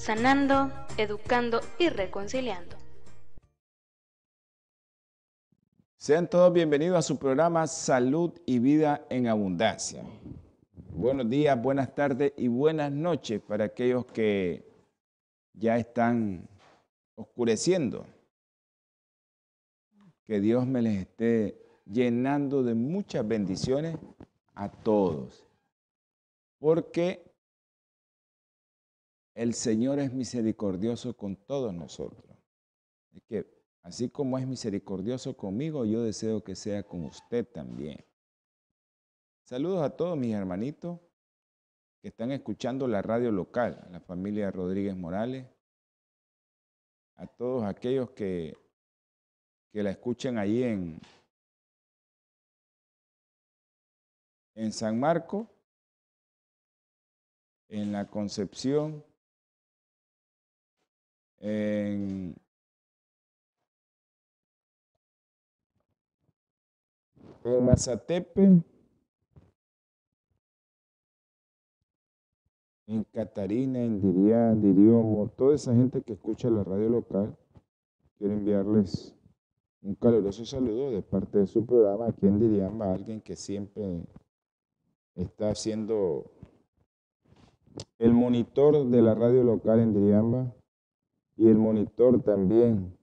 sanando, educando y reconciliando. Sean todos bienvenidos a su programa Salud y Vida en Abundancia. Buenos días, buenas tardes y buenas noches para aquellos que ya están oscureciendo. Que Dios me les esté llenando de muchas bendiciones a todos. Porque el Señor es misericordioso con todos nosotros. Es que así como es misericordioso conmigo, yo deseo que sea con usted también. Saludos a todos mis hermanitos que están escuchando la radio local, a la familia Rodríguez Morales, a todos aquellos que, que la escuchan allí en, en San Marco, en la Concepción, en en Mazatepe, en Catarina, en Diría, Diriomo, toda esa gente que escucha la radio local, quiero enviarles un caluroso saludo de parte de su programa. Aquí en Diriamba, alguien que siempre está haciendo el monitor de la radio local en Diriamba y el monitor también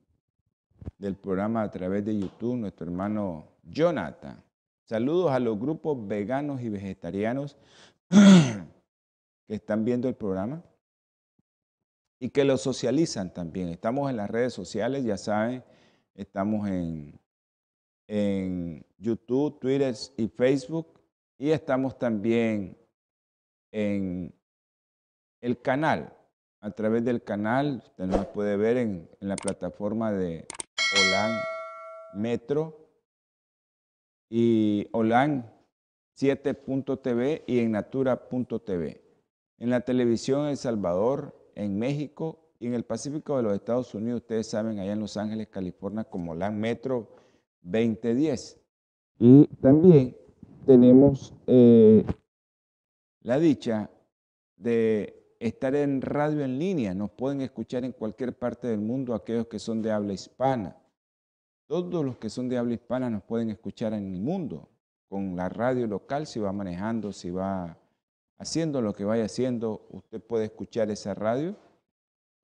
del programa a través de YouTube, nuestro hermano Jonathan. Saludos a los grupos veganos y vegetarianos que están viendo el programa y que lo socializan también. Estamos en las redes sociales, ya saben, estamos en, en YouTube, Twitter y Facebook y estamos también en el canal a través del canal, usted nos puede ver en, la plataforma de Olan Metro y Olan 7.tv y en Natura.tv. En la televisión en El Salvador, en México y en el Pacífico de los Estados Unidos, ustedes saben, allá en Los Ángeles, California, como Olan Metro 2010. Y también tenemos eh, la dicha de estar en radio en línea. Nos pueden escuchar en cualquier parte del mundo aquellos que son de habla hispana. Todos los que son de habla hispana nos pueden escuchar en el mundo. Con la radio local, si va manejando, si va haciendo lo que vaya haciendo, usted puede escuchar esa radio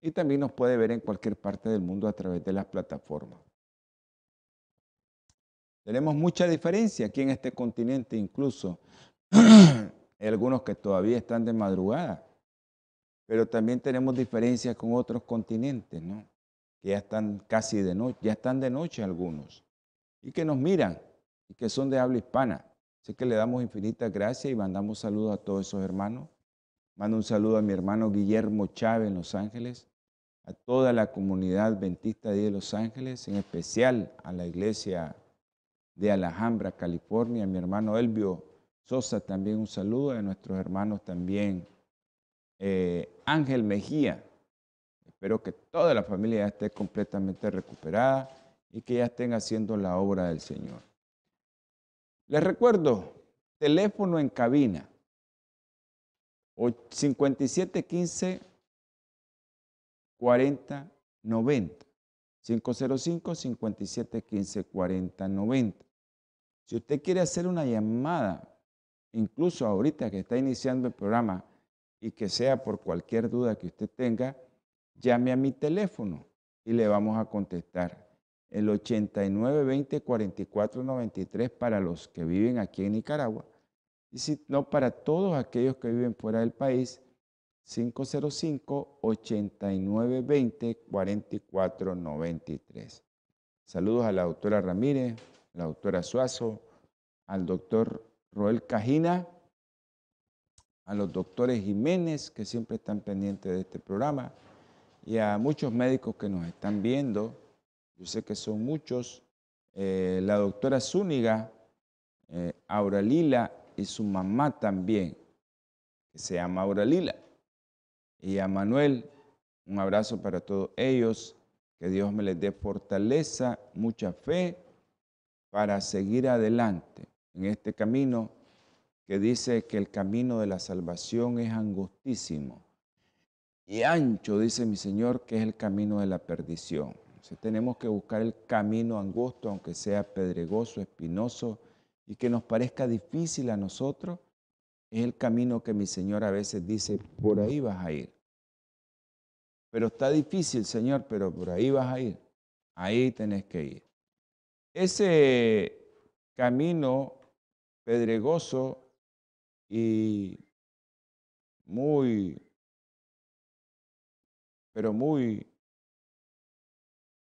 y también nos puede ver en cualquier parte del mundo a través de las plataformas. Tenemos mucha diferencia aquí en este continente, incluso hay algunos que todavía están de madrugada pero también tenemos diferencias con otros continentes, ¿no? Que ya están casi de noche, ya están de noche algunos, y que nos miran, y que son de habla hispana. Así que le damos infinitas gracias y mandamos saludos a todos esos hermanos. Mando un saludo a mi hermano Guillermo Chávez en Los Ángeles, a toda la comunidad adventista de Los Ángeles, en especial a la iglesia de Alhambra, California, a mi hermano Elvio Sosa también un saludo, a nuestros hermanos también eh, Ángel Mejía. Espero que toda la familia ya esté completamente recuperada y que ya estén haciendo la obra del Señor. Les recuerdo, teléfono en cabina, 5715 4090. 505 5715 4090. Si usted quiere hacer una llamada, incluso ahorita que está iniciando el programa, y que sea por cualquier duda que usted tenga, llame a mi teléfono y le vamos a contestar. El 8920-4493 para los que viven aquí en Nicaragua. Y si no, para todos aquellos que viven fuera del país, 505-8920-4493. Saludos a la doctora Ramírez, a la doctora Suazo, al doctor Roel Cajina a los doctores Jiménez, que siempre están pendientes de este programa, y a muchos médicos que nos están viendo. Yo sé que son muchos. Eh, la doctora Zúñiga, eh, Auralila y su mamá también, que se llama Auralila. Y a Manuel, un abrazo para todos ellos. Que Dios me les dé fortaleza, mucha fe para seguir adelante en este camino que dice que el camino de la salvación es angustísimo y ancho, dice mi Señor, que es el camino de la perdición. tenemos que buscar el camino angosto, aunque sea pedregoso, espinoso y que nos parezca difícil a nosotros, es el camino que mi Señor a veces dice, por ahí vas a ir. Pero está difícil, Señor, pero por ahí vas a ir. Ahí tenés que ir. Ese camino pedregoso y muy, pero muy,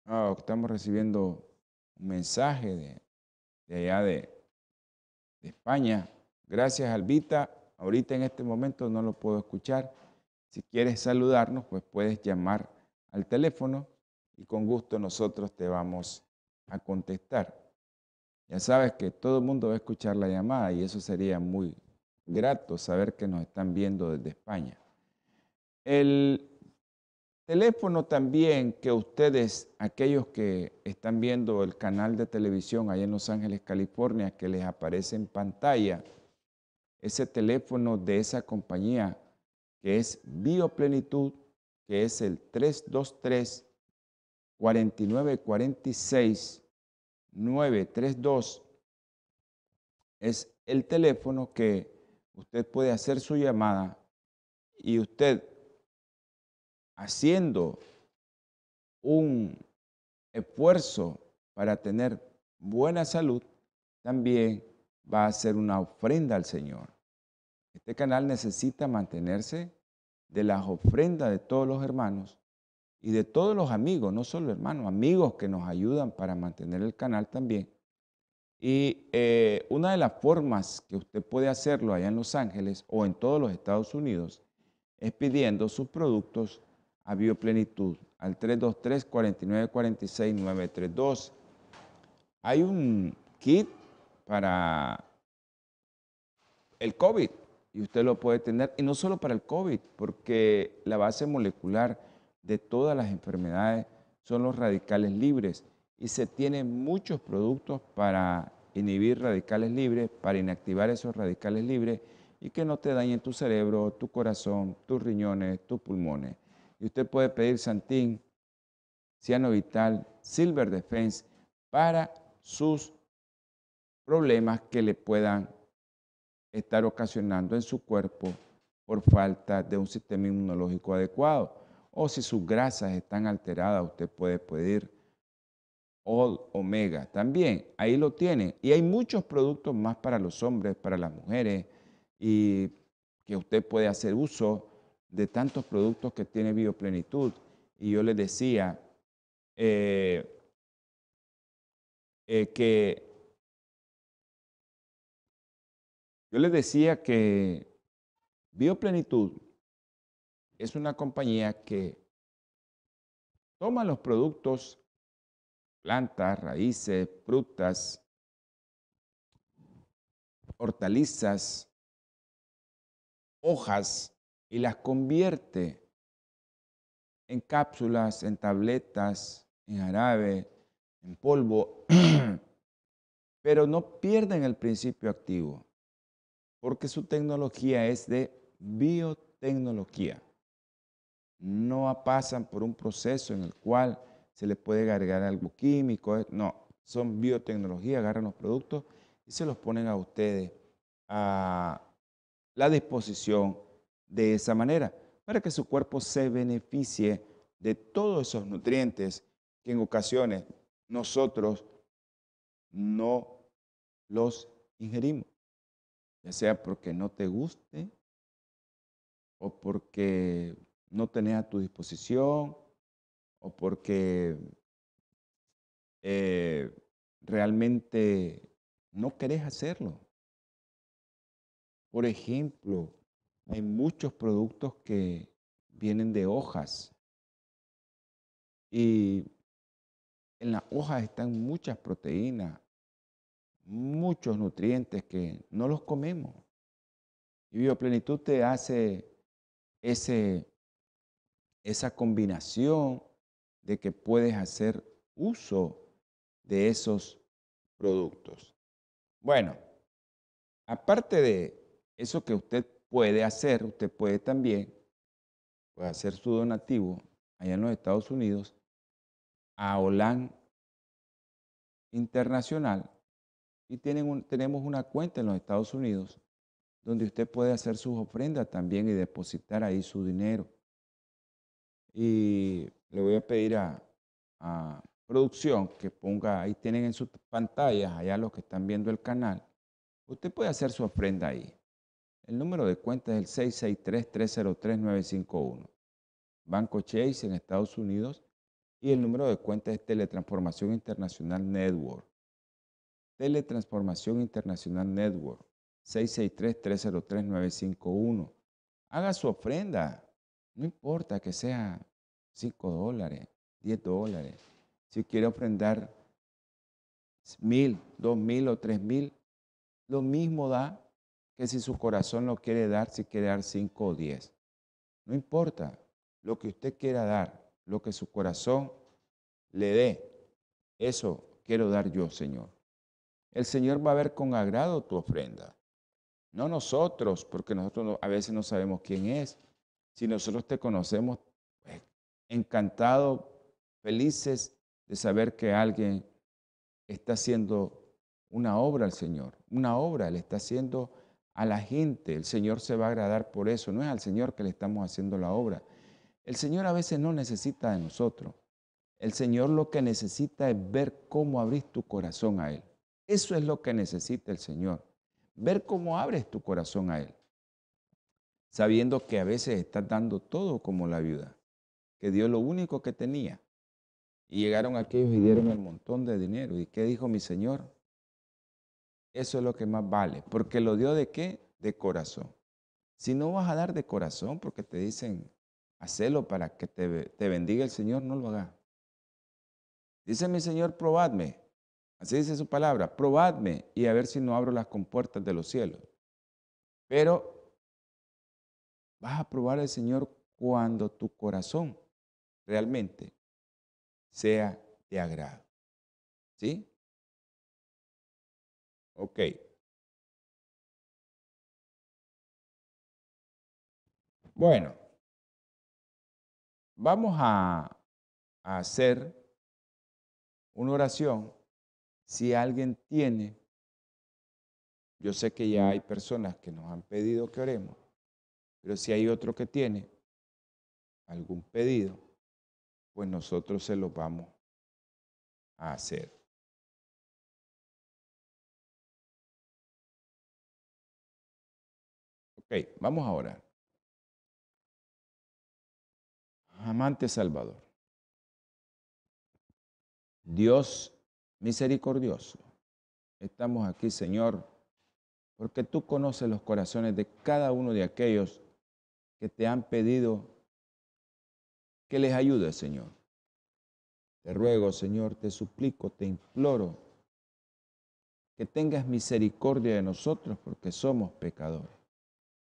ah, estamos recibiendo un mensaje de, de allá de, de España. Gracias, Albita. Ahorita en este momento no lo puedo escuchar. Si quieres saludarnos, pues puedes llamar al teléfono y con gusto nosotros te vamos a contestar. Ya sabes que todo el mundo va a escuchar la llamada y eso sería muy grato saber que nos están viendo desde España. El teléfono también que ustedes, aquellos que están viendo el canal de televisión allá en Los Ángeles, California, que les aparece en pantalla, ese teléfono de esa compañía que es Bioplenitud, que es el 323 4946 932 es el teléfono que usted puede hacer su llamada y usted haciendo un esfuerzo para tener buena salud, también va a hacer una ofrenda al Señor. Este canal necesita mantenerse de las ofrendas de todos los hermanos y de todos los amigos, no solo hermanos, amigos que nos ayudan para mantener el canal también. Y eh, una de las formas que usted puede hacerlo allá en Los Ángeles o en todos los Estados Unidos es pidiendo sus productos a Bioplenitud al 323-4946-932. Hay un kit para el COVID y usted lo puede tener, y no solo para el COVID, porque la base molecular de todas las enfermedades son los radicales libres y se tienen muchos productos para inhibir radicales libres, para inactivar esos radicales libres y que no te dañen tu cerebro, tu corazón, tus riñones, tus pulmones. Y usted puede pedir Santín, Ciano Vital, Silver Defense para sus problemas que le puedan estar ocasionando en su cuerpo por falta de un sistema inmunológico adecuado o si sus grasas están alteradas, usted puede pedir All Omega. También ahí lo tienen. Y hay muchos productos más para los hombres, para las mujeres, y que usted puede hacer uso de tantos productos que tiene Bioplenitud. Y yo les decía eh, eh, que yo les decía que Bioplenitud es una compañía que toma los productos, plantas, raíces, frutas, hortalizas, hojas y las convierte en cápsulas, en tabletas, en jarabe, en polvo, pero no pierden el principio activo, porque su tecnología es de biotecnología. No pasan por un proceso en el cual se le puede agregar algo químico, eh, no, son biotecnología, agarran los productos y se los ponen a ustedes a la disposición de esa manera, para que su cuerpo se beneficie de todos esos nutrientes que en ocasiones nosotros no los ingerimos, ya sea porque no te guste o porque no tenés a tu disposición o porque eh, realmente no querés hacerlo. Por ejemplo, Hay muchos productos que vienen de hojas. Y en las hojas están muchas proteínas, muchos nutrientes que no los comemos. Y Bioplenitud te hace ese, esa combinación de que puedes hacer uso de esos productos. Bueno, aparte de eso que usted puede hacer, usted puede también hacer su donativo allá en los Estados Unidos a Holan Internacional y tienen tenemos una cuenta en los Estados Unidos donde usted puede hacer sus ofrendas también y depositar ahí su dinero. Y le voy a pedir a, a producción que ponga, ahí tienen en sus pantallas, allá los que están viendo el canal, usted puede hacer su ofrenda ahí. El número de cuenta es el 663-303-951. Banco Chase en Estados Unidos y el número de cuenta es Teletransformación Internacional Network. Teletransformación Internacional Network 663-303-951. Haga su ofrenda. No importa que sea 5 dólares, 10 dólares. Si quiere ofrendar mil, dos mil o tres mil, lo mismo da que si su corazón lo quiere dar, si quiere dar 5 o 10. No importa lo que usted quiera dar, lo que su corazón le dé. Eso quiero dar yo, Señor. El Señor va a ver con agrado tu ofrenda. No nosotros, porque nosotros a veces no sabemos quién es. Si nosotros te conocemos, pues, encantados, felices de saber que alguien está haciendo una obra al Señor. Una obra le está haciendo a la gente. El Señor se va a agradar por eso. No es al Señor que le estamos haciendo la obra. El Señor a veces no necesita de nosotros. El Señor lo que necesita es ver cómo abrís tu corazón a Él. Eso es lo que necesita el Señor. Ver cómo abres tu corazón a Él. Sabiendo que a veces estás dando todo como la viuda. Que dio lo único que tenía. Y llegaron aquellos y dieron el montón de dinero. ¿Y qué dijo mi Señor? Eso es lo que más vale, porque lo dio de qué? De corazón. Si no vas a dar de corazón porque te dicen, hacelo para que te, te bendiga el Señor, no lo hagas. Dice mi Señor, probadme. Así dice su palabra, probadme y a ver si no abro las compuertas de los cielos. Pero vas a probar al Señor cuando tu corazón realmente sea de agrado. ¿Sí? Ok. Bueno, vamos a, hacer una oración. Si alguien tiene, yo sé que ya hay personas que nos han pedido que oremos, pero si hay otro que tiene algún pedido, pues nosotros se lo vamos a hacer. Ok, vamos a orar. Amante Salvador. Dios misericordioso. Estamos aquí, Señor, porque tú conoces los corazones de cada uno de aquellos que te han pedido que les ayude, Señor. Te ruego, Señor, te suplico, te imploro que tengas misericordia de nosotros porque somos pecadores.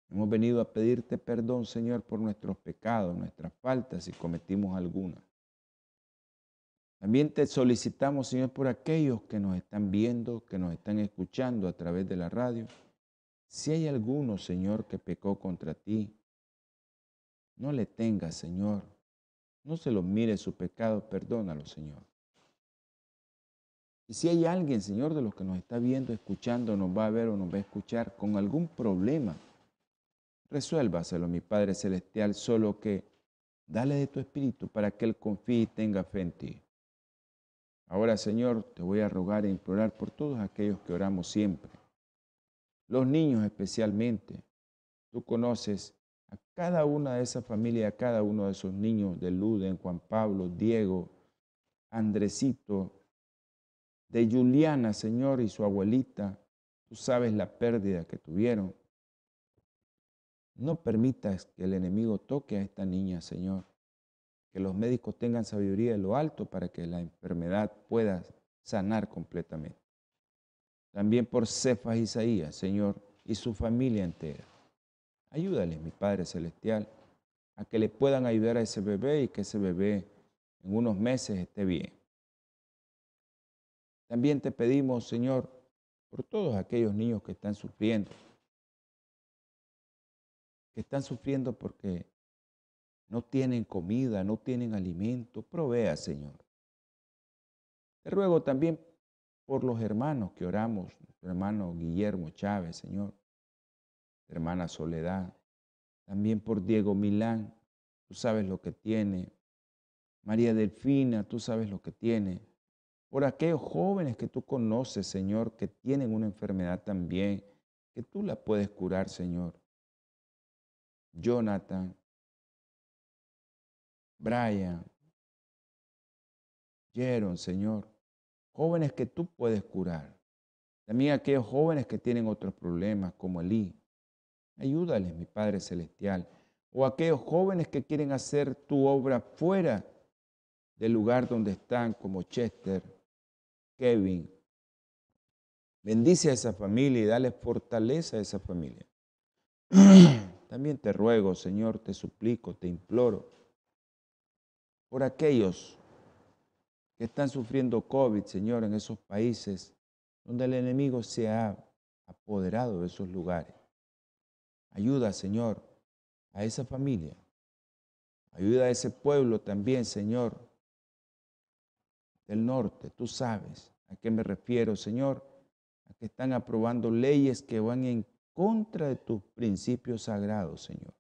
Hemos venido a pedirte perdón, Señor, por nuestros pecados, nuestras faltas, si cometimos alguna. También te solicitamos, Señor, por aquellos que nos están viendo, que nos están escuchando a través de la radio. Si hay alguno, Señor, que pecó contra ti, no le tengas, Señor. No se lo mire su pecado, perdónalo, Señor. Y si hay alguien, Señor, de los que nos está viendo, escuchando, nos va a ver o nos va a escuchar con algún problema, resuélvaselo, mi Padre Celestial, solo que dale de tu espíritu para que Él confíe y tenga fe en ti. Ahora, Señor, te voy a rogar e implorar por todos aquellos que oramos siempre. Los niños especialmente. Tú conoces cada una de esas familias, cada uno de esos niños de Luden, Juan Pablo, Diego, Andresito, de Juliana, Señor, y su abuelita. Tú sabes la pérdida que tuvieron. No permitas que el enemigo toque a esta niña, Señor. Que los médicos tengan sabiduría de lo alto para que la enfermedad pueda sanar completamente. También por Cefas Isaías, Señor, y su familia entera. Ayúdale, mi Padre Celestial, a que le puedan ayudar a ese bebé y que ese bebé en unos meses esté bien. También te pedimos, Señor, por todos aquellos niños que están sufriendo, que están sufriendo porque no tienen comida, no tienen alimento, provea, Señor. Te ruego también por los hermanos que oramos, nuestro hermano Guillermo Chávez, Señor, hermana Soledad, también por Diego Milán, tú sabes lo que tiene, María Delfina, tú sabes lo que tiene, por aquellos jóvenes que tú conoces, Señor, que tienen una enfermedad también, que tú la puedes curar, Señor. Jonathan, Brian, Jeron, Señor, jóvenes que tú puedes curar. También aquellos jóvenes que tienen otros problemas, como Elí. Ayúdales, mi Padre Celestial. O aquellos jóvenes que quieren hacer tu obra fuera del lugar donde están, como Chester, Kevin. Bendice a esa familia y dale fortaleza a esa familia. También te ruego, Señor, te suplico, te imploro, por aquellos que están sufriendo COVID, Señor, en esos países donde el enemigo se ha apoderado de esos lugares. Ayuda, Señor, a esa familia. Ayuda a ese pueblo también, Señor, del norte. Tú sabes a qué me refiero, Señor, a que están aprobando leyes que van en contra de tus principios sagrados, Señor.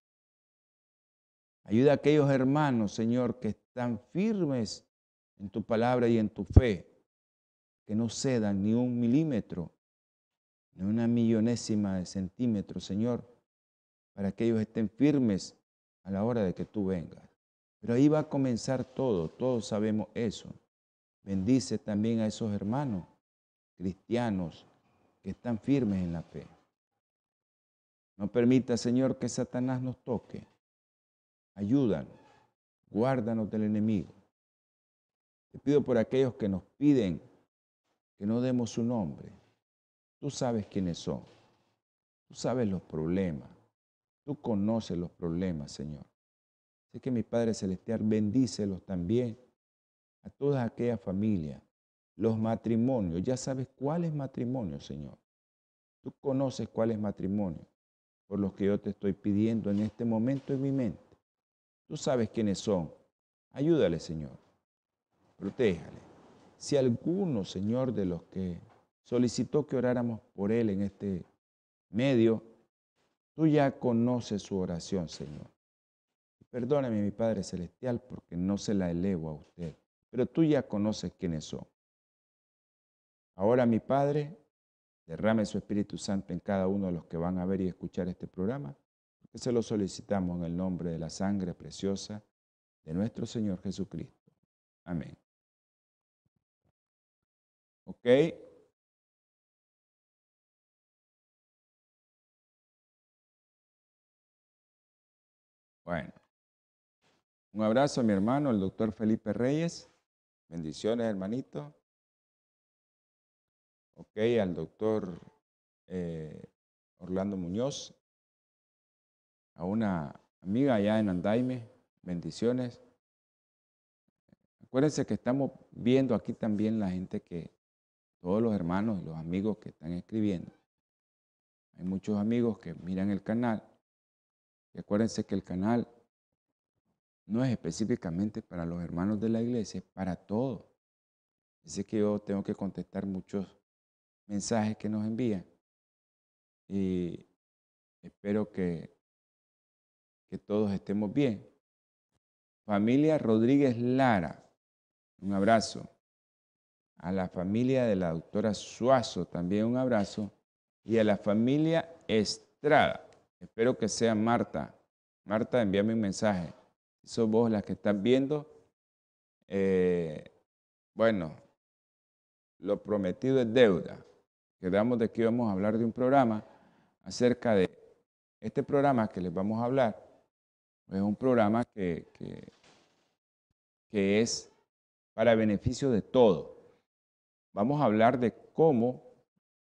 Ayuda a aquellos hermanos, Señor, que están firmes en tu palabra y en tu fe, que no cedan ni un milímetro, ni una millonésima de centímetro, Señor, para que ellos estén firmes a la hora de que tú vengas. Pero ahí va a comenzar todo, todos sabemos eso. Bendice también a esos hermanos cristianos que están firmes en la fe. No permita, Señor, que Satanás nos toque. Ayúdanos, guárdanos del enemigo. Te pido por aquellos que nos piden que no demos su nombre. Tú sabes quiénes son. Tú sabes los problemas. Tú conoces los problemas, Señor. Sé que mi Padre Celestial bendícelos también a todas aquellas familias, los matrimonios. Ya sabes cuál es matrimonio, Señor. Tú conoces cuál es matrimonio por los que yo te estoy pidiendo en este momento en mi mente. Tú sabes quiénes son. Ayúdale, Señor. Protéjale. Si alguno, Señor, de los que solicitó que oráramos por él en este medio, tú ya conoces su oración, Señor. Perdóname, mi Padre Celestial, porque no se la elevo a usted pero tú ya conoces quiénes son. Ahora, mi Padre, derrame su Espíritu Santo en cada uno de los que van a ver y escuchar este programa, porque se lo solicitamos en el nombre de la sangre preciosa de nuestro Señor Jesucristo. Amén. ¿Ok? Bueno, un abrazo a mi hermano, el doctor Felipe Reyes. Bendiciones, hermanito. Ok, al doctor eh, Orlando Muñoz, a una amiga allá en Andaime, bendiciones. Acuérdense que estamos viendo aquí también la gente que, todos los hermanos y los amigos que están escribiendo. Hay muchos amigos que miran el canal. Y acuérdense que el canal no es específicamente para los hermanos de la iglesia, es para todos. Dice que yo tengo que contestar muchos mensajes que nos envían y espero que, que todos estemos bien. Familia Rodríguez Lara, un abrazo. A la familia de la doctora Suazo, también un abrazo. Y a la familia Estrada, espero que sea Marta. Marta, envíame un mensaje sos vos las que están viendo. Eh, bueno, lo prometido es deuda. Quedamos de que íbamos a hablar de un programa acerca de este programa que les vamos a hablar es un programa que, que es para beneficio de todo. Vamos a hablar de cómo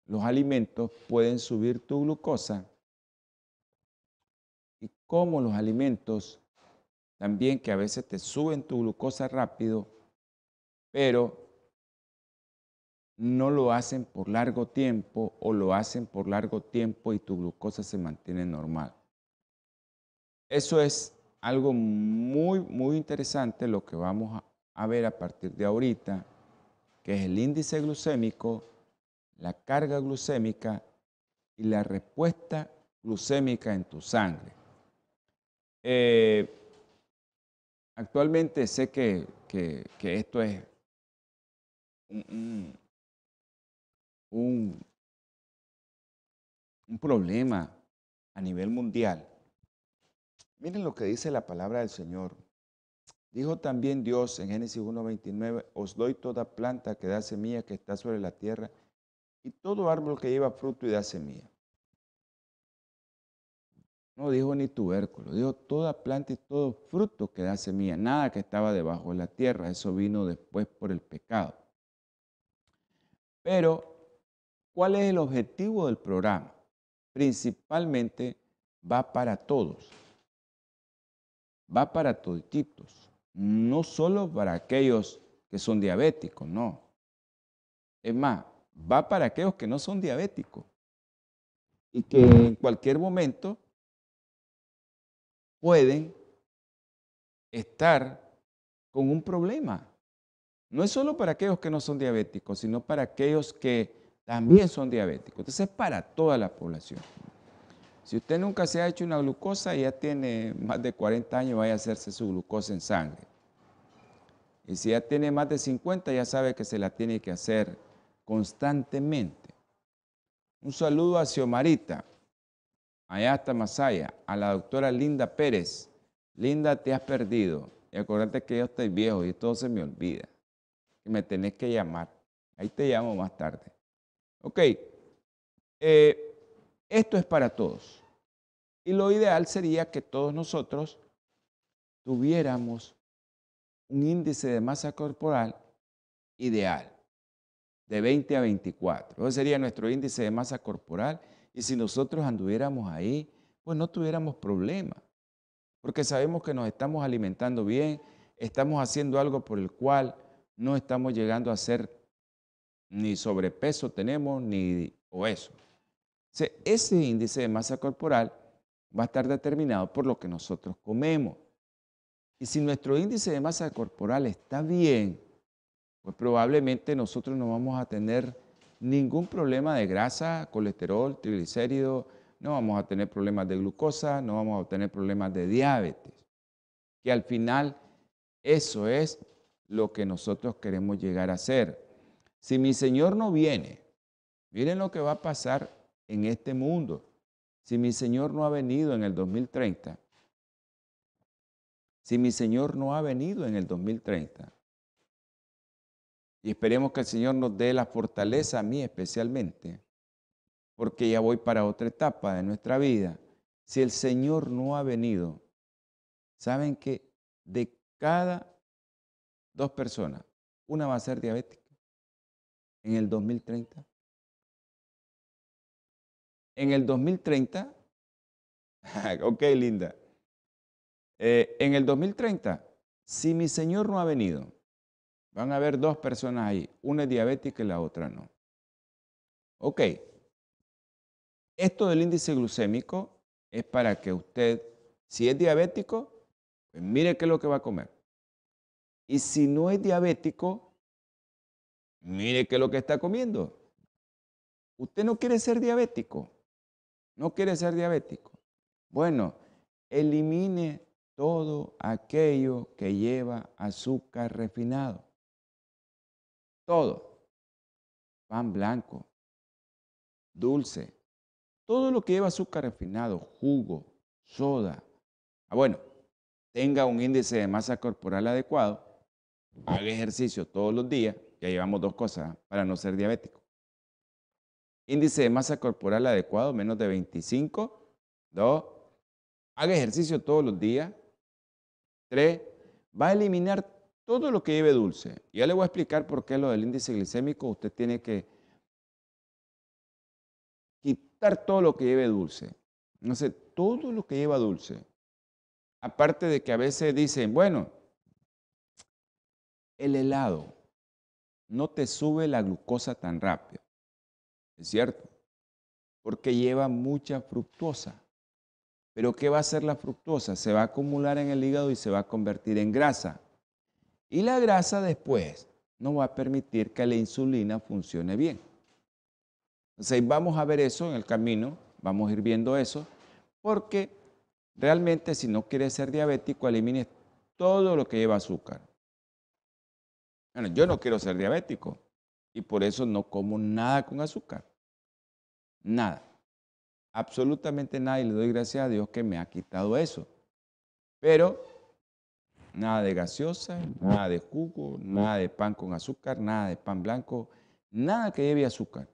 los alimentos pueden subir tu glucosa y cómo los alimentos también que a veces te suben tu glucosa rápido, pero no lo hacen por largo tiempo o lo hacen por largo tiempo y tu glucosa se mantiene normal. Eso es algo muy, muy interesante lo que vamos a ver a partir de ahorita, que es el índice glucémico, la carga glucémica y la respuesta glucémica en tu sangre. Eh, actualmente sé que, esto es un, un, problema a nivel mundial. Miren lo que dice la palabra del Señor. Dijo también Dios en Génesis 1.29, os doy toda planta que da semilla que está sobre la tierra y todo árbol que lleva fruto y da semilla. No dijo ni tubérculo, dijo toda planta y todo fruto que da semilla, nada que estaba debajo de la tierra, eso vino después por el pecado. Pero ¿Cuál es el objetivo del programa? Principalmente va para todos. Va para toditos. No solo para aquellos que son diabéticos, no. Es más, va para aquellos que no son diabéticos y que en cualquier momento pueden estar con un problema. No es solo para aquellos que no son diabéticos, sino para aquellos que también son diabéticos. Entonces es para toda la población. Si usted nunca se ha hecho una glucosa y ya tiene más de 40 años, vaya a hacerse su glucosa en sangre. Y si ya tiene más de 50, ya sabe que se la tiene que hacer constantemente. Un saludo a Xiomarita, allá hasta Masaya, a la doctora Linda Pérez. Linda, te has perdido. Y acuérdate que yo estoy viejo y todo se me olvida. Que me tenés que llamar. Ahí te llamo más tarde. Ok, eh, esto es para todos. Y lo ideal sería que todos nosotros tuviéramos un índice de masa corporal ideal, de 20 a 24. Ese sería nuestro índice de masa corporal. Y si nosotros anduviéramos ahí, pues no tuviéramos problema. Porque sabemos que nos estamos alimentando bien, estamos haciendo algo por el cual no estamos llegando a ser ni sobrepeso tenemos, ni obeso. ese índice de masa corporal va a estar determinado por lo que nosotros comemos. Y si nuestro índice de masa corporal está bien, pues probablemente nosotros no vamos a tener ningún problema de grasa, colesterol, triglicéridos, no vamos a tener problemas de glucosa, no vamos a tener problemas de diabetes. Que al final eso es lo que nosotros queremos llegar a ser. Si mi Señor no viene, miren lo que va a pasar en este mundo. Si mi Señor no ha venido en el 2030, si mi Señor no ha venido en el 2030, y esperemos que el Señor nos dé la fortaleza a mí especialmente, porque ya voy para otra etapa de nuestra vida. Si el Señor no ha venido, saben que de cada dos personas, una va a ser diabética en el 2030? En el 2030, ok, linda. Eh, en el 2030, si mi Señor no ha venido, van a haber dos personas ahí, una es diabética y la otra no. Ok, esto del índice glucémico es para que usted, si es diabético, pues mire qué es lo que va a comer. Y si no es diabético, Mire qué es lo que está comiendo. Usted no quiere ser diabético. No quiere ser diabético. Bueno, elimine todo aquello que lleva azúcar refinado. Todo. Pan blanco, dulce, todo lo que lleva azúcar refinado, jugo, soda. Ah, bueno, tenga un índice de masa corporal adecuado, haga ejercicio todos los días ya llevamos dos cosas para no ser diabético. Índice de masa corporal adecuado, menos de 25. Dos, haga ejercicio todos los días. Tres, va a eliminar todo lo que lleve dulce. Ya le voy a explicar por qué lo del índice glicémico usted tiene que quitar todo lo que lleve dulce. No sé, todo lo que lleva dulce. Aparte de que a veces dicen, bueno, el helado no te sube la glucosa tan rápido. ¿Es cierto? Porque lleva mucha fructosa. Pero ¿qué va a hacer la fructosa? Se va a acumular en el hígado y se va a convertir en grasa. Y la grasa después no va a permitir que la insulina funcione bien. Entonces vamos a ver eso en el camino, vamos a ir viendo eso, porque realmente si no quiere ser diabético, elimine todo lo que lleva azúcar. Bueno, yo no quiero ser diabético y por eso no como nada con azúcar. Nada. Absolutamente nada y le doy gracias a Dios que me ha quitado eso. Pero nada de gaseosa, nada de jugo, nada de pan con azúcar, nada de pan blanco, nada que lleve azúcar.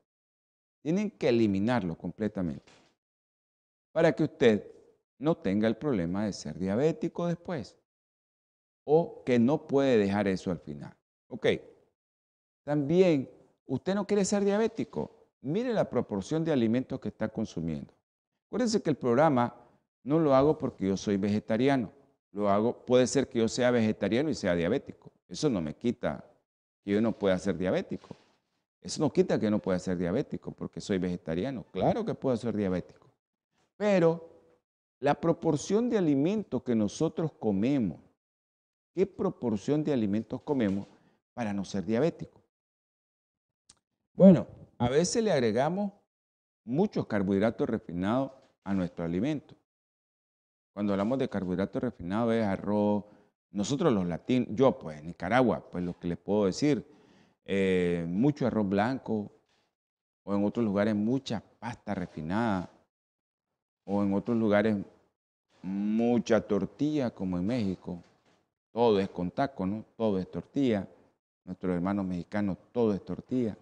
Tienen que eliminarlo completamente para que usted no tenga el problema de ser diabético después o que no puede dejar eso al final. Ok, también usted no quiere ser diabético. Mire la proporción de alimentos que está consumiendo. Acuérdense que el programa no lo hago porque yo soy vegetariano. Lo hago, puede ser que yo sea vegetariano y sea diabético. Eso no me quita que yo no pueda ser diabético. Eso no quita que no pueda ser diabético porque soy vegetariano. Claro que puedo ser diabético. Pero la proporción de alimentos que nosotros comemos, ¿qué proporción de alimentos comemos para no ser diabético? Bueno, a veces le agregamos muchos carbohidratos refinados a nuestro alimento. Cuando hablamos de carbohidratos refinados es arroz. Nosotros los latinos, yo pues en Nicaragua, pues lo que les puedo decir, eh, mucho arroz blanco o en otros lugares mucha pasta refinada o en otros lugares mucha tortilla como en México. Todo es con taco, ¿no? Todo es tortilla. Nuestros hermanos mexicanos, todo es tortilla.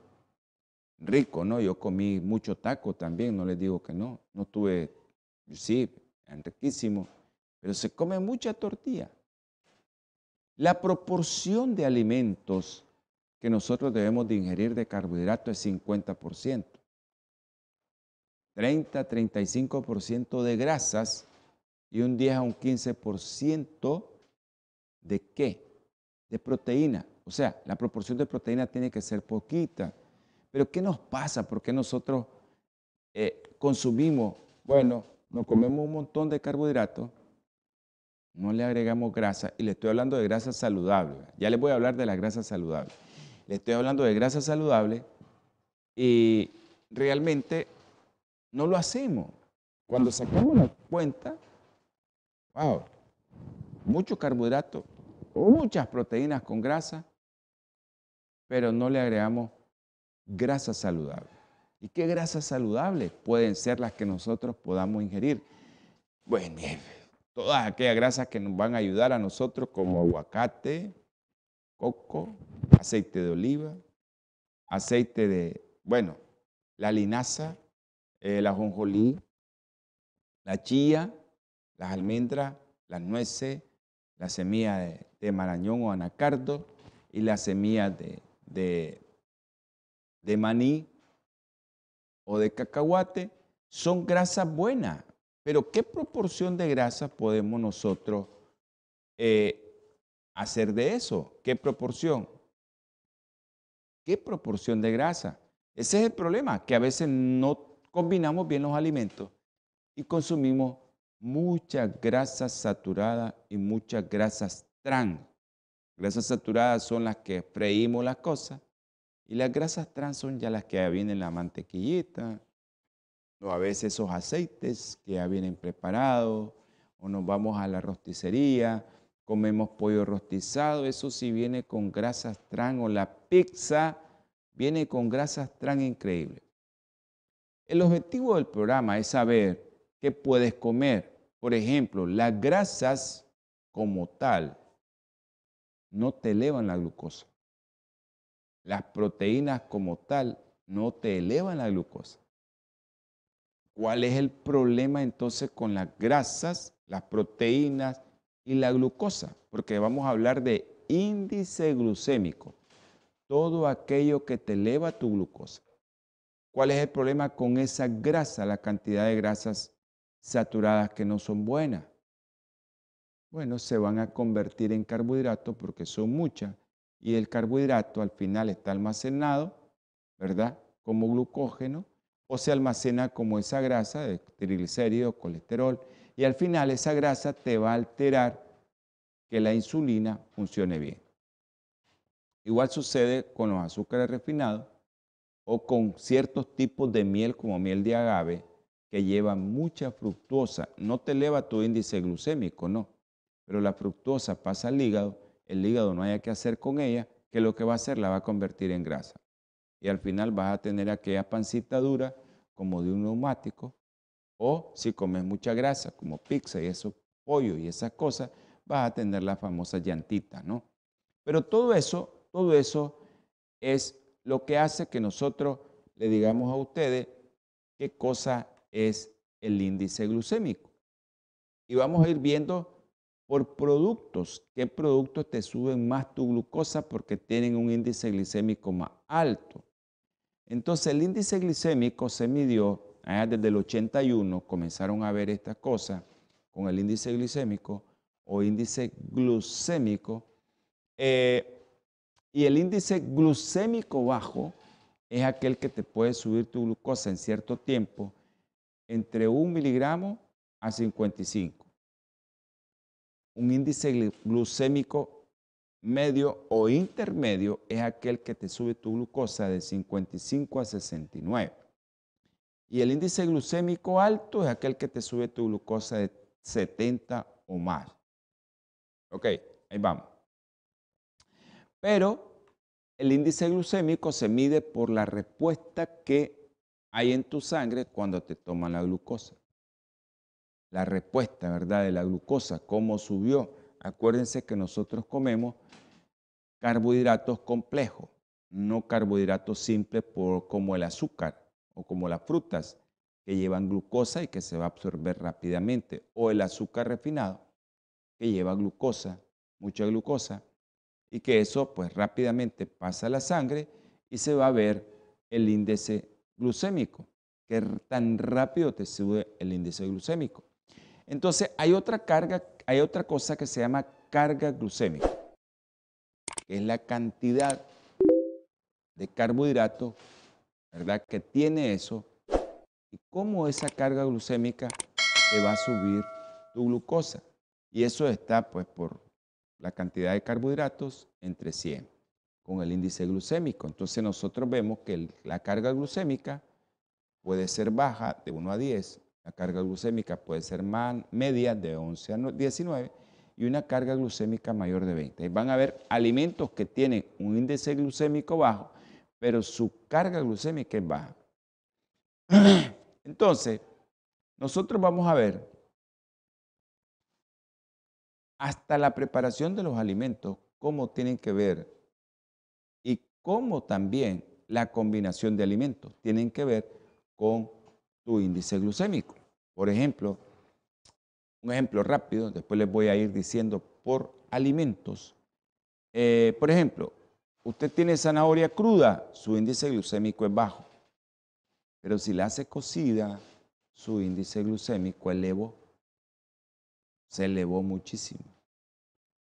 Rico, ¿no? Yo comí mucho taco también, no les digo que no. No tuve, sí, riquísimo, pero se come mucha tortilla. La proporción de alimentos que nosotros debemos de ingerir de carbohidratos es 50%. 30-35% de grasas y un 10 a un 15% de qué? De proteína. O sea, la proporción de proteína tiene que ser poquita. Pero ¿qué nos pasa? ¿Por qué nosotros eh, consumimos, bueno, nos comemos un montón de carbohidratos, no le agregamos grasa, y le estoy hablando de grasa saludable. Ya les voy a hablar de la grasa saludable. Le estoy hablando de grasa saludable y realmente no lo hacemos. Cuando sacamos la cuenta, wow, muchos carbohidratos, muchas proteínas con grasa, pero no le agregamos grasa saludable. ¿Y qué grasas saludables pueden ser las que nosotros podamos ingerir? Bueno, todas aquellas grasas que nos van a ayudar a nosotros como aguacate, coco, aceite de oliva, aceite de, bueno, la linaza, el ajonjolí, la chía, las almendras, las nueces, la semilla de, marañón o anacardo y la semilla de, de, de maní o de cacahuate son grasas buenas. Pero ¿qué proporción de grasa podemos nosotros eh, hacer de eso? ¿Qué proporción? ¿Qué proporción de grasa? Ese es el problema, que a veces no combinamos bien los alimentos y consumimos muchas grasas saturadas y muchas grasas trans. Grasas saturadas son las que freímos las cosas y las grasas trans son ya las que ya vienen la mantequillita o a veces esos aceites que ya vienen preparados o nos vamos a la rosticería, comemos pollo rostizado, eso sí viene con grasas trans o la pizza viene con grasas trans increíbles. El objetivo del programa es saber qué puedes comer. Por ejemplo, las grasas como tal no te elevan la glucosa. Las proteínas como tal no te elevan la glucosa. ¿Cuál es el problema entonces con las grasas, las proteínas y la glucosa? Porque vamos a hablar de índice glucémico, todo aquello que te eleva tu glucosa. ¿Cuál es el problema con esa grasa, la cantidad de grasas saturadas que no son buenas? Bueno, se van a convertir en carbohidratos porque son muchas y el carbohidrato al final está almacenado, ¿verdad? Como glucógeno o se almacena como esa grasa de triglicéridos, colesterol y al final esa grasa te va a alterar que la insulina funcione bien. Igual sucede con los azúcares refinados o con ciertos tipos de miel como miel de agave que llevan mucha fructuosa. No te eleva tu índice glucémico, no, pero la fructuosa pasa al hígado el hígado no haya que hacer con ella, que lo que va a hacer la va a convertir en grasa. Y al final vas a tener aquella pancita dura como de un neumático, o si comes mucha grasa, como pizza y esos pollo y esas cosas, vas a tener la famosa llantita, ¿no? Pero todo eso, todo eso es lo que hace que nosotros le digamos a ustedes qué cosa es el índice glucémico. Y vamos a ir viendo por productos. ¿Qué productos te suben más tu glucosa porque tienen un índice glicémico más alto? Entonces el índice glicémico se midió desde el 81, comenzaron a ver estas cosas con el índice glicémico o índice glucémico. Eh, y el índice glucémico bajo es aquel que te puede subir tu glucosa en cierto tiempo entre 1 miligramo a 55 un índice glucémico medio o intermedio es aquel que te sube tu glucosa de 55 a 69. Y el índice glucémico alto es aquel que te sube tu glucosa de 70 o más. Ok, ahí vamos. Pero el índice glucémico se mide por la respuesta que hay en tu sangre cuando te toman la glucosa la respuesta, ¿verdad?, de la glucosa, cómo subió. Acuérdense que nosotros comemos carbohidratos complejos, no carbohidratos simples como el azúcar o como las frutas que llevan glucosa y que se va a absorber rápidamente, o el azúcar refinado que lleva glucosa, mucha glucosa, y que eso pues rápidamente pasa a la sangre y se va a ver el índice glucémico, que tan rápido te sube el índice glucémico. Entonces, hay otra carga, hay otra cosa que se llama carga glucémica, que es la cantidad de carbohidratos, ¿verdad?, que tiene eso y cómo esa carga glucémica te va a subir tu glucosa. Y eso está, pues, por la cantidad de carbohidratos entre 100 con el índice glucémico. Entonces nosotros vemos que la carga glucémica puede ser baja de 1 a 10 la carga glucémica puede ser media de 11 a 19 y una carga glucémica mayor de 20. Van a ver alimentos que tienen un índice glucémico bajo, pero su carga glucémica es baja. Entonces, nosotros vamos a ver hasta la preparación de los alimentos, cómo tienen que ver y cómo también la combinación de alimentos tienen que ver con tu índice glucémico. Por ejemplo, un ejemplo rápido, después les voy a ir diciendo por alimentos. Eh, por ejemplo, usted tiene zanahoria cruda, su índice glucémico es bajo. Pero si la hace cocida, su índice glucémico elevó. Se elevó muchísimo.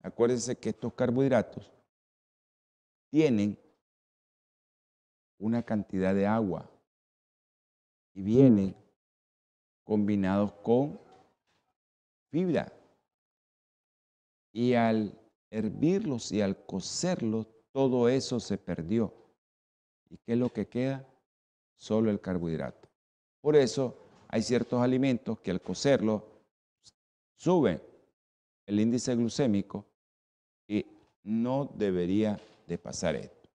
Acuérdense que estos carbohidratos tienen una cantidad de agua y vienen combinados con fibra. Y al hervirlos y al cocerlos, todo eso se perdió. ¿Y qué es lo que queda? Solo el carbohidrato. Por eso hay ciertos alimentos que al cocerlos suben el índice glucémico y no debería de pasar esto.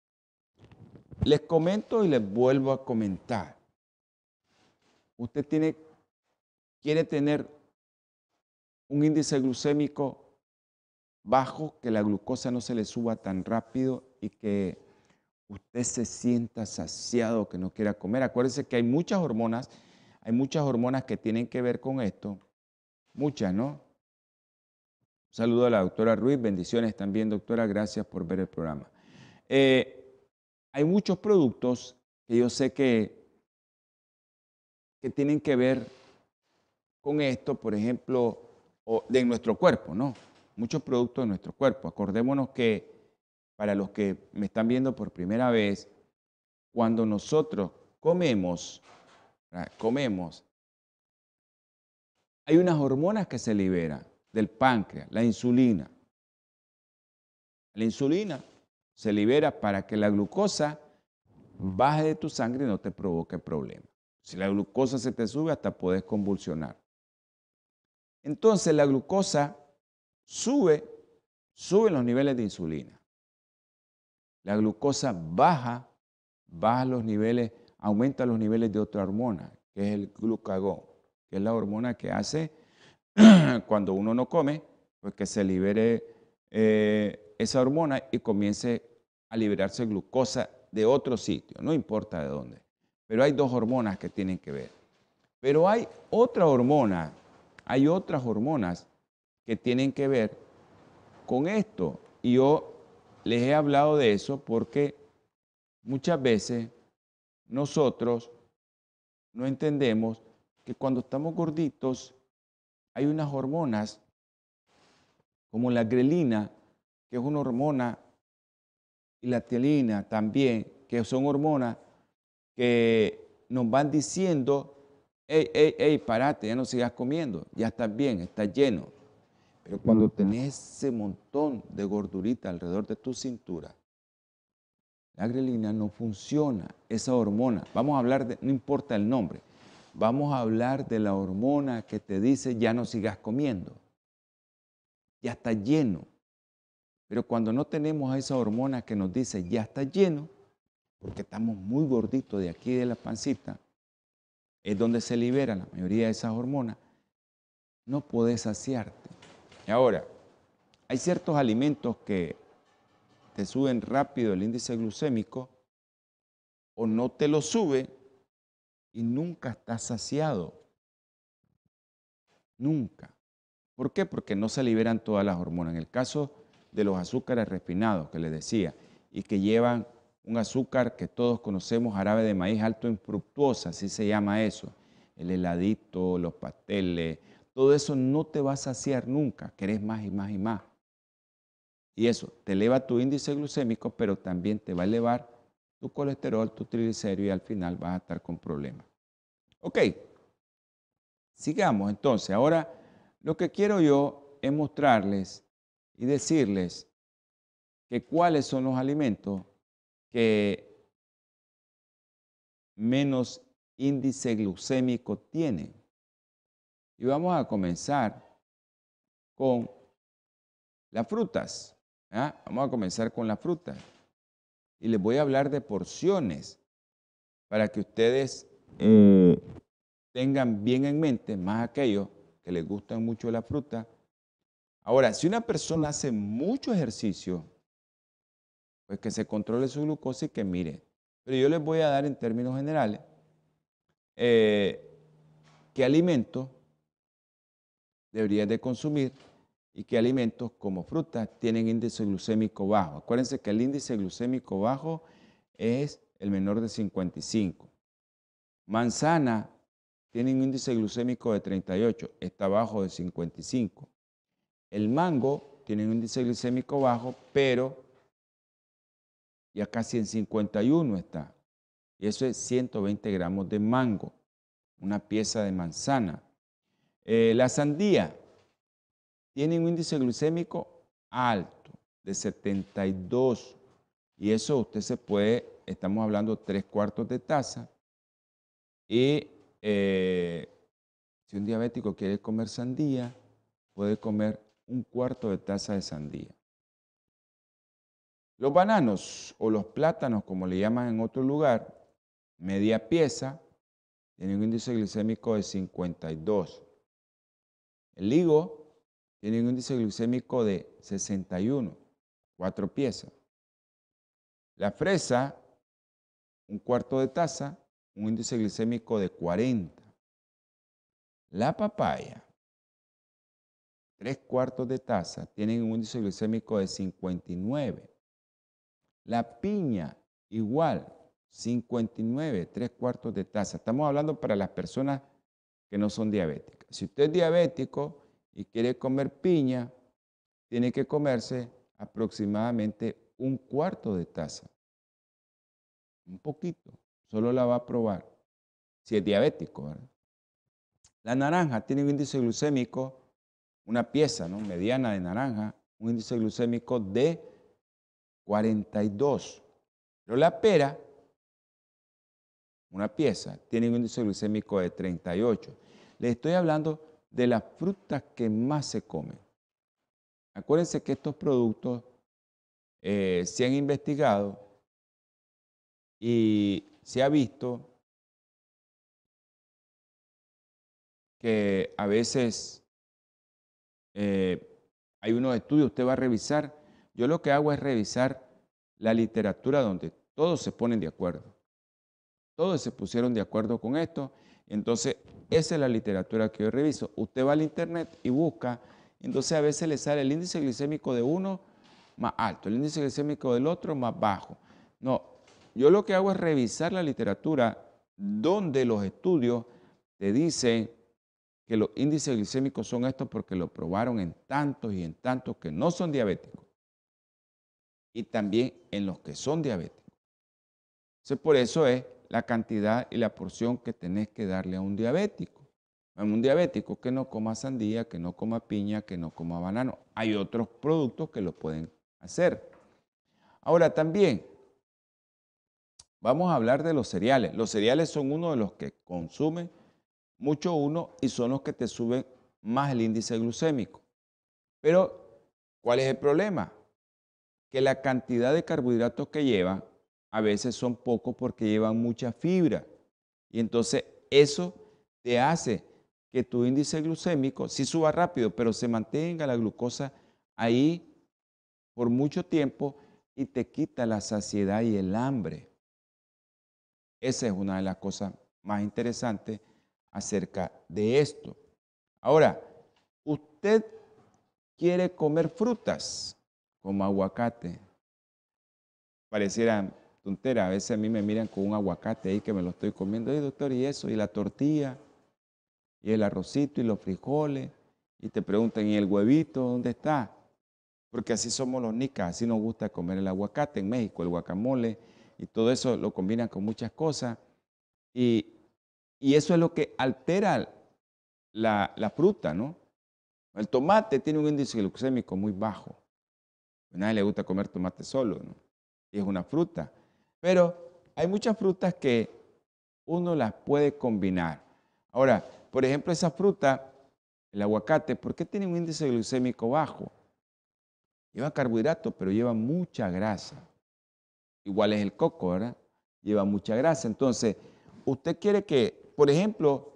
Les comento y les vuelvo a comentar usted tiene, quiere tener un índice glucémico bajo, que la glucosa no se le suba tan rápido y que usted se sienta saciado, que no quiera comer. Acuérdese que hay muchas hormonas, Hay muchas hormonas que tienen que ver con esto, muchas, ¿no? Un saludo a la doctora Ruiz, bendiciones también, doctora, gracias por ver el programa. Eh, hay muchos productos que yo sé que, que tienen que ver con esto, por ejemplo, de nuestro cuerpo, ¿no? Muchos productos de nuestro cuerpo. Acordémonos que para los que me están viendo por primera vez, cuando nosotros comemos, comemos, hay unas hormonas que se liberan del páncreas, la insulina. La insulina se libera para que la glucosa baje de tu sangre y no te provoque problemas. Si la glucosa se te sube, hasta puedes convulsionar. Entonces la glucosa sube, sube los niveles de insulina. La glucosa baja, baja los niveles, aumenta los niveles de otra hormona, que es el glucagón, que es la hormona que hace cuando uno no come, pues que se libere eh, esa hormona y comience a liberarse glucosa de otro sitio, no importa de dónde. Pero hay dos hormonas que tienen que ver. Pero hay otra hormona hay otras hormonas que tienen que ver con esto. Y yo les he hablado de eso porque muchas veces nosotros no entendemos que cuando estamos gorditos hay unas hormonas como la grelina, que es una hormona, y la tialina también, que son hormonas que nos van diciendo Ey, ey, ey, parate, ya no sigas comiendo, ya estás bien, estás lleno. Pero cuando tenés ese montón de gordurita alrededor de tu cintura, la grelina no funciona, esa hormona. Vamos a hablar de, no importa el nombre, vamos a hablar de la hormona que te dice ya no sigas comiendo, ya está lleno. Pero cuando no tenemos a esa hormona que nos dice ya está lleno, porque estamos muy gorditos de aquí de la pancita, es donde se libera la mayoría de esas hormonas, no puedes saciarte. Y ahora, hay ciertos alimentos que te suben rápido el índice glucémico o no te lo sube y nunca estás saciado. Nunca. ¿Por qué? Porque no se liberan todas las hormonas. En el caso de los azúcares refinados que les decía y que llevan un azúcar que todos conocemos, árabe de maíz alto en fructuosa, así se llama eso. El heladito, los pasteles, todo eso no te va a saciar nunca, querés más y más y más. Y eso te eleva tu índice glucémico, pero también te va a elevar tu colesterol, tu triglicérido y al final vas a estar con problemas. Ok, sigamos entonces. Ahora lo que quiero yo es mostrarles y decirles que cuáles son los alimentos que menos índice glucémico tienen. Y vamos a comenzar con las frutas. ¿ah? Vamos a comenzar con las frutas. Y les voy a hablar de porciones para que ustedes eh, tengan bien en mente, más aquellos que les gustan mucho la fruta. Ahora, si una persona hace mucho ejercicio, pues que se controle su glucosa y que mire. Pero yo les voy a dar en términos generales eh, qué alimentos deberías de consumir y qué alimentos como frutas tienen índice glucémico bajo. Acuérdense que el índice glucémico bajo es el menor de 55. Manzana tiene un índice glucémico de 38, está bajo de 55. El mango tiene un índice glucémico bajo, pero ya casi en 51 está. Y eso es 120 gramos de mango, una pieza de manzana. Eh, la sandía tiene un índice glucémico alto, de 72. Y eso usted se puede, estamos hablando tres cuartos de taza. Y eh, si un diabético quiere comer sandía, puede comer un cuarto de taza de sandía. Los bananos o los plátanos, como le llaman en otro lugar, media pieza, tienen un índice glicémico de 52. El higo tiene un índice glicémico de 61, cuatro piezas. La fresa, un cuarto de taza, un índice glicémico de 40. La papaya, tres cuartos de taza, tiene un índice glicémico de 59. La piña, igual, 59, tres cuartos de taza. Estamos hablando para las personas que no son diabéticas. Si usted es diabético y quiere comer piña, tiene que comerse aproximadamente un cuarto de taza. Un poquito, solo la va a probar. Si es diabético, ¿verdad? La naranja tiene un índice glucémico, una pieza ¿no? mediana de naranja, un índice glucémico de 42. Pero la pera, una pieza, tiene un índice glucémico de 38. Le estoy hablando de las frutas que más se comen. Acuérdense que estos productos eh, se han investigado y se ha visto que a veces eh, hay unos estudios, usted va a revisar. Yo lo que hago es revisar la literatura donde todos se ponen de acuerdo. Todos se pusieron de acuerdo con esto. Entonces, esa es la literatura que yo reviso. Usted va al internet y busca, entonces a veces le sale el índice glicémico de uno más alto, el índice glicémico del otro más bajo. No, yo lo que hago es revisar la literatura donde los estudios te dicen que los índices glicémicos son estos porque lo probaron en tantos y en tantos que no son diabéticos y también en los que son diabéticos. Entonces, por eso es la cantidad y la porción que tenés que darle a un diabético. A un diabético que no coma sandía, que no coma piña, que no coma banano. Hay otros productos que lo pueden hacer. Ahora también, vamos a hablar de los cereales. Los cereales son uno de los que consumen mucho uno y son los que te suben más el índice glucémico. Pero, ¿cuál es el problema? Que la cantidad de carbohidratos que llevan a veces son pocos porque llevan mucha fibra. Y entonces eso te hace que tu índice glucémico sí suba rápido, pero se mantenga la glucosa ahí por mucho tiempo y te quita la saciedad y el hambre. Esa es una de las cosas más interesantes acerca de esto. Ahora, usted quiere comer frutas como aguacate. Pareciera tontera, a veces a mí me miran con un aguacate ahí que me lo estoy comiendo. Y doctor, ¿y eso? ¿Y la tortilla? ¿Y el arrocito? ¿Y los frijoles? Y te preguntan, ¿y el huevito? ¿Dónde está? Porque así somos los nicas, así nos gusta comer el aguacate en México, el guacamole, y todo eso lo combinan con muchas cosas. Y, eso es lo que altera la, la, fruta, ¿no? El tomate tiene un índice glucémico muy bajo. A nadie le gusta comer tomate solo, ¿no? Y es una fruta. Pero hay muchas frutas que uno las puede combinar. Ahora, por ejemplo, esa fruta, el aguacate, ¿por qué tiene un índice glucémico bajo? Lleva carbohidratos, pero lleva mucha grasa. Igual es el coco, ¿verdad? Lleva mucha grasa. Entonces, usted quiere que, por ejemplo,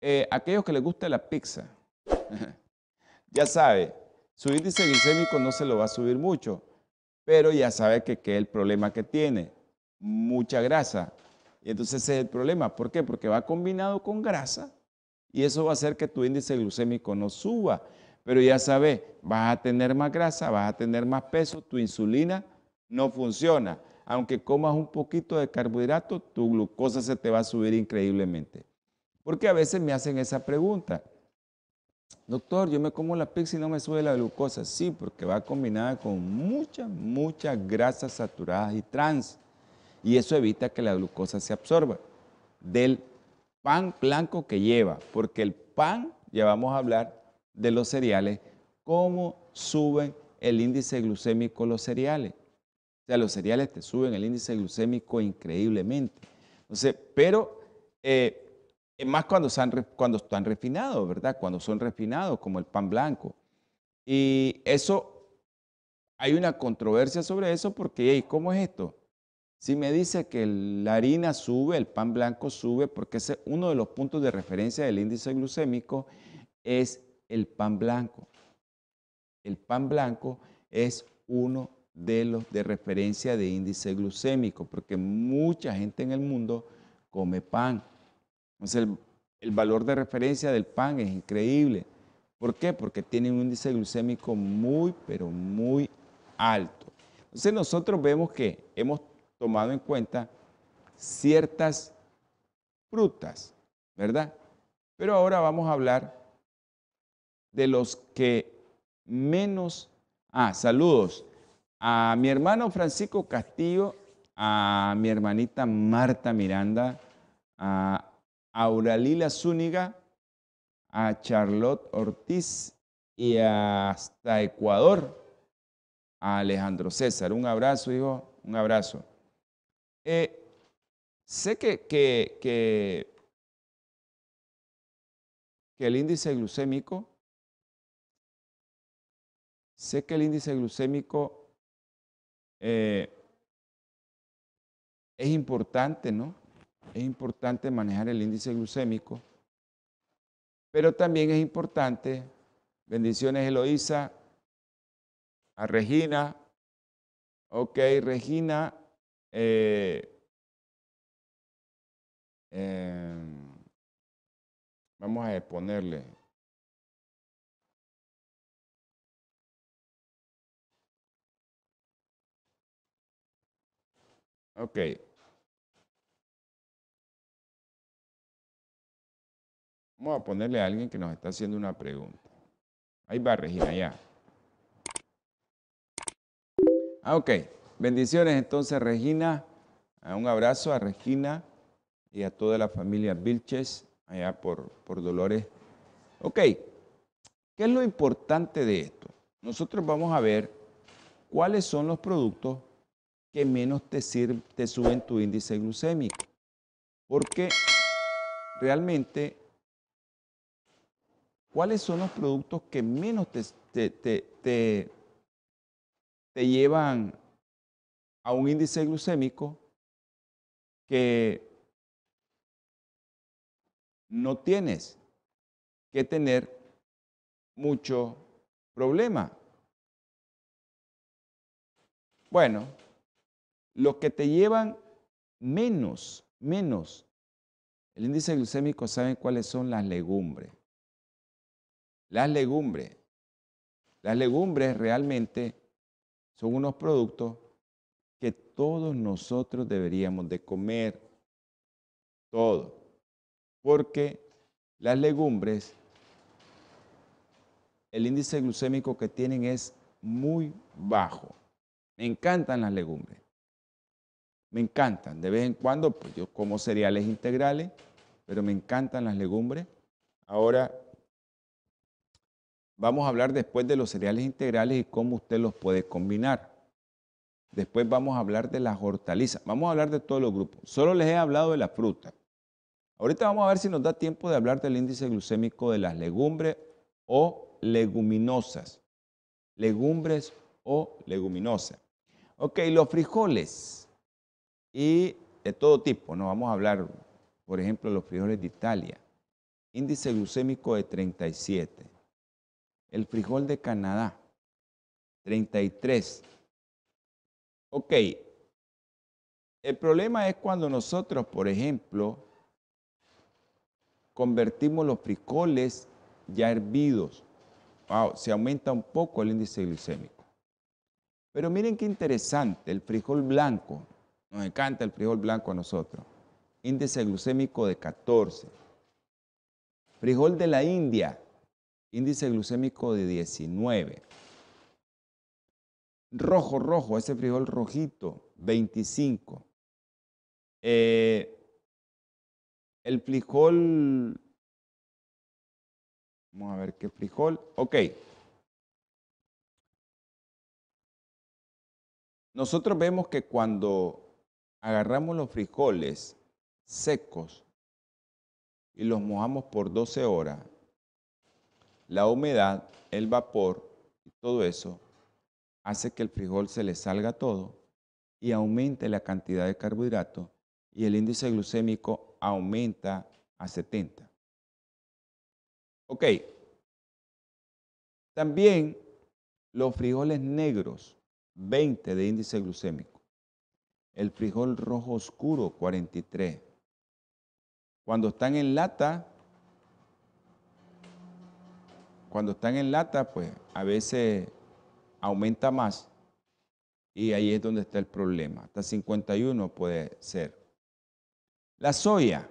eh, aquellos que les gusta la pizza, ya sabe, su índice glicémico no se lo va a subir mucho, pero ya sabe que, que es el problema que tiene, mucha grasa. Y entonces ese es el problema. ¿Por qué? Porque va combinado con grasa y eso va a hacer que tu índice glucémico no suba. Pero ya sabes, vas a tener más grasa, vas a tener más peso, tu insulina no funciona. Aunque comas un poquito de carbohidrato, tu glucosa se te va a subir increíblemente. Porque a veces me hacen esa pregunta. Doctor, yo me como la pizza y no me sube la glucosa. Sí, porque va combinada con muchas, muchas grasas saturadas y trans. Y eso evita que la glucosa se absorba del pan blanco que lleva. Porque el pan, ya vamos a hablar, de los cereales, cómo suben el índice glucémico los cereales. O sea, los cereales te suben el índice glucémico increíblemente. Entonces, pero eh, más cuando, cuando están refinados, ¿verdad? Cuando son refinados, como el pan blanco. Y eso, hay una controversia sobre eso porque, ¿cómo es esto? Si me dice que la harina sube, el pan blanco sube, porque ese, uno de los puntos de referencia del índice glucémico es el pan blanco. El pan blanco es uno de los de referencia de índice glucémico, porque mucha gente en el mundo come pan. Entonces, el valor de referencia del pan es increíble. ¿Por qué? Porque tiene un índice glucémico muy, pero muy alto. Entonces nosotros vemos que hemos tomado en cuenta ciertas frutas, ¿verdad? Pero ahora vamos a hablar de los que menos... Ah, saludos a mi hermano Francisco Castillo, a mi hermanita Marta Miranda, a Auralila Zúñiga, a Charlotte Ortiz y hasta Ecuador, a Alejandro César. Un abrazo, hijo, un abrazo. Eh, sé que, que, que, el índice glucémico, sé que el índice glucémico eh, es importante, ¿no? Es importante manejar el índice glucémico, pero también es importante, bendiciones Eloísa, a Regina, ok, Regina, eh, em, vamos a ponerle. Ok. Vamos a ponerle a alguien que nos está haciendo una pregunta. Ahí va Regina, ya. Ah, ok. Bendiciones entonces, Regina. Ah, un abrazo a Regina y a toda la familia Vilches allá por, por Dolores. Ok, ¿qué es lo importante de esto? Nosotros vamos a ver cuáles son los productos que menos te, te suben tu índice glucémico. Porque realmente, ¿cuáles son los productos que menos te, te, te llevan a un índice glucémico que no tienes que tener mucho problema. Bueno, los que te llevan menos, menos el índice glucémico, ¿saben cuáles son las legumbres? Las legumbres. Las legumbres realmente son unos productos que todos nosotros deberíamos de comer. Todo. Porque las legumbres, el índice glucémico que tienen es muy bajo. Me encantan las legumbres. Me encantan. De vez en cuando, pues yo como cereales integrales, pero me encantan las legumbres. Ahora vamos a hablar después de los cereales integrales y cómo usted los puede combinar. Después vamos a hablar de las hortalizas. Vamos a hablar de todos los grupos. Solo les he hablado de la fruta. Ahorita vamos a ver si nos da tiempo de hablar del índice glucémico de las legumbres o leguminosas. Legumbres o leguminosas. Ok, los frijoles y de todo tipo. No vamos a hablar, por ejemplo, de los frijoles de Italia. Índice glucémico de 37. El frijol de Canadá, 33. Ok. El problema es cuando nosotros, por ejemplo, convertimos los frijoles ya hervidos. Wow, se aumenta un poco el índice glucémico. Pero miren qué interesante, el frijol blanco, nos encanta el frijol blanco a nosotros. Índice glucémico de 14. Frijol de la India, índice glucémico de 19. Rojo, rojo, ese frijol rojito, 25. Eh, el frijol, vamos a ver qué frijol, ok. Nosotros vemos que cuando agarramos los frijoles secos y los mojamos por 12 horas, la humedad, el vapor y todo eso hace que el frijol se le salga todo y aumente la cantidad de carbohidratos y el índice glucémico aumenta a 70. Ok. También los frijoles negros, 20 de índice glucémico. El frijol rojo oscuro, 43. Cuando están en lata, cuando están en lata, pues a veces aumenta más y ahí es donde está el problema. Hasta 51 puede ser. La soya,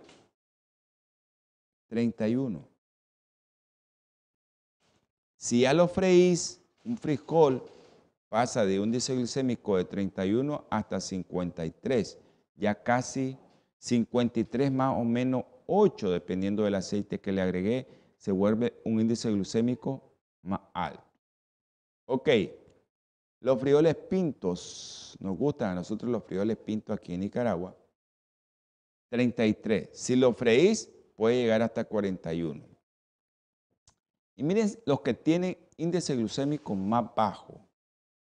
31. Si ya lo freís, un frijol pasa de un índice de 31 hasta 53, ya casi 53 más o menos 8, dependiendo del aceite que le agregué, se vuelve un índice glucémico más alto. Ok, los frijoles pintos, nos gustan a nosotros los frijoles pintos aquí en Nicaragua. 33. Si lo freís, puede llegar hasta 41. Y miren los que tienen índice glucémico más bajo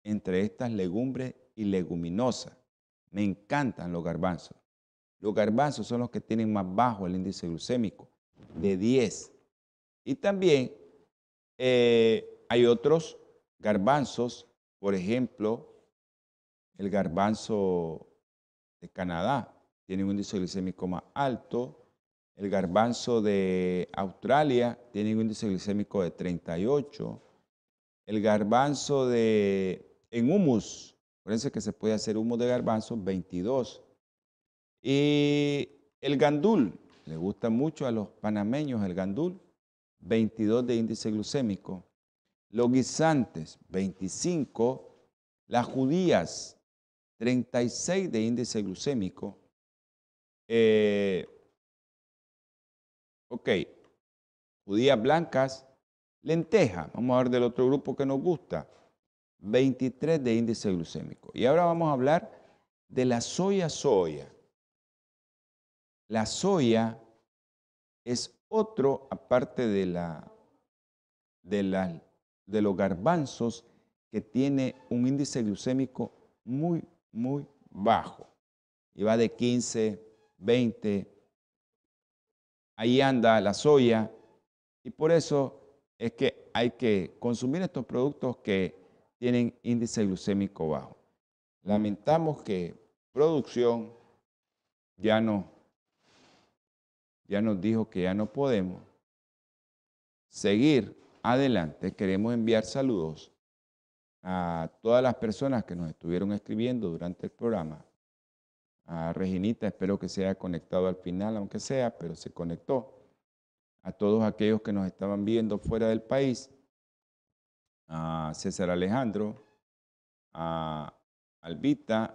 entre estas legumbres y leguminosas. Me encantan los garbanzos. Los garbanzos son los que tienen más bajo el índice glucémico, de 10. Y también eh, hay otros garbanzos, por ejemplo, el garbanzo de Canadá tiene un índice glicémico más alto. El garbanzo de Australia tiene un índice glicémico de 38. El garbanzo de en humus, acuérdense que se puede hacer humus de garbanzo, 22. Y el gandul, le gusta mucho a los panameños el gandul, 22 de índice glucémico. Los guisantes, 25. Las judías, 36 de índice glucémico. Eh, ok, judías blancas, lenteja, vamos a ver del otro grupo que nos gusta, 23 de índice glucémico. Y ahora vamos a hablar de la soya soya. La soya es otro, aparte de, la, de, los garbanzos, que tiene un índice glucémico muy, muy bajo. Y va de 15, 20. Ahí anda la soya. Y por eso es que hay que consumir estos productos que tienen índice glucémico bajo. Lamentamos que producción ya no ya nos dijo que ya no podemos seguir adelante. Queremos enviar saludos a todas las personas que nos estuvieron escribiendo durante el programa. A Reginita, espero que se haya conectado al final, aunque sea, pero se conectó. A todos aquellos que nos estaban viendo fuera del país. A César Alejandro, a Albita,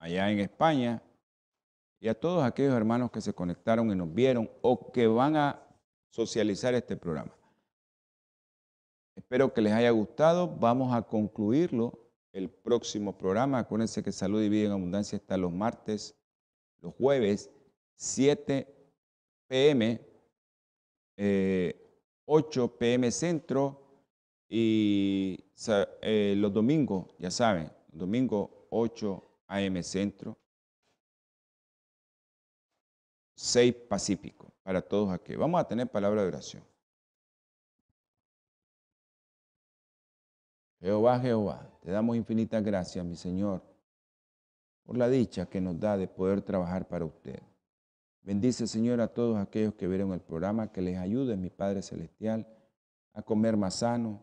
allá en España, y a todos aquellos hermanos que se conectaron y nos vieron o que van a socializar este programa. Espero que les haya gustado. Vamos a concluirlo el próximo programa. Acuérdense que Salud y Vida en Abundancia está los martes, los jueves, 7 pm, 8 pm centro y eh, los domingos, ya saben, domingo 8 am centro 6 Pacífico, para todos aquí. Vamos a tener palabra de oración. Jehová, Jehová, te damos infinitas gracias, mi Señor, por la dicha que nos da de poder trabajar para usted. Bendice, Señor, a todos aquellos que vieron el programa, que les ayude, mi Padre Celestial, a comer más sano,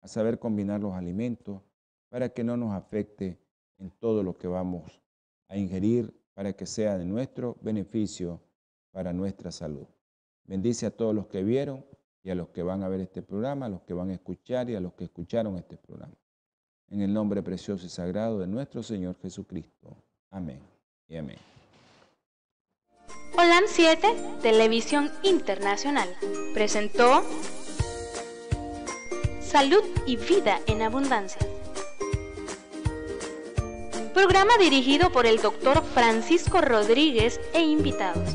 a saber combinar los alimentos, para que no nos afecte en todo lo que vamos a ingerir, para que sea de nuestro beneficio para nuestra salud. Bendice a todos los que vieron y a los que van a ver este programa, a los que van a escuchar y a los que escucharon este programa. En el nombre precioso y sagrado de nuestro Señor Jesucristo. Amén y amén. Holan 7, Televisión Internacional, presentó Salud y Vida en Abundancia. Programa dirigido por el doctor Francisco Rodríguez e invitados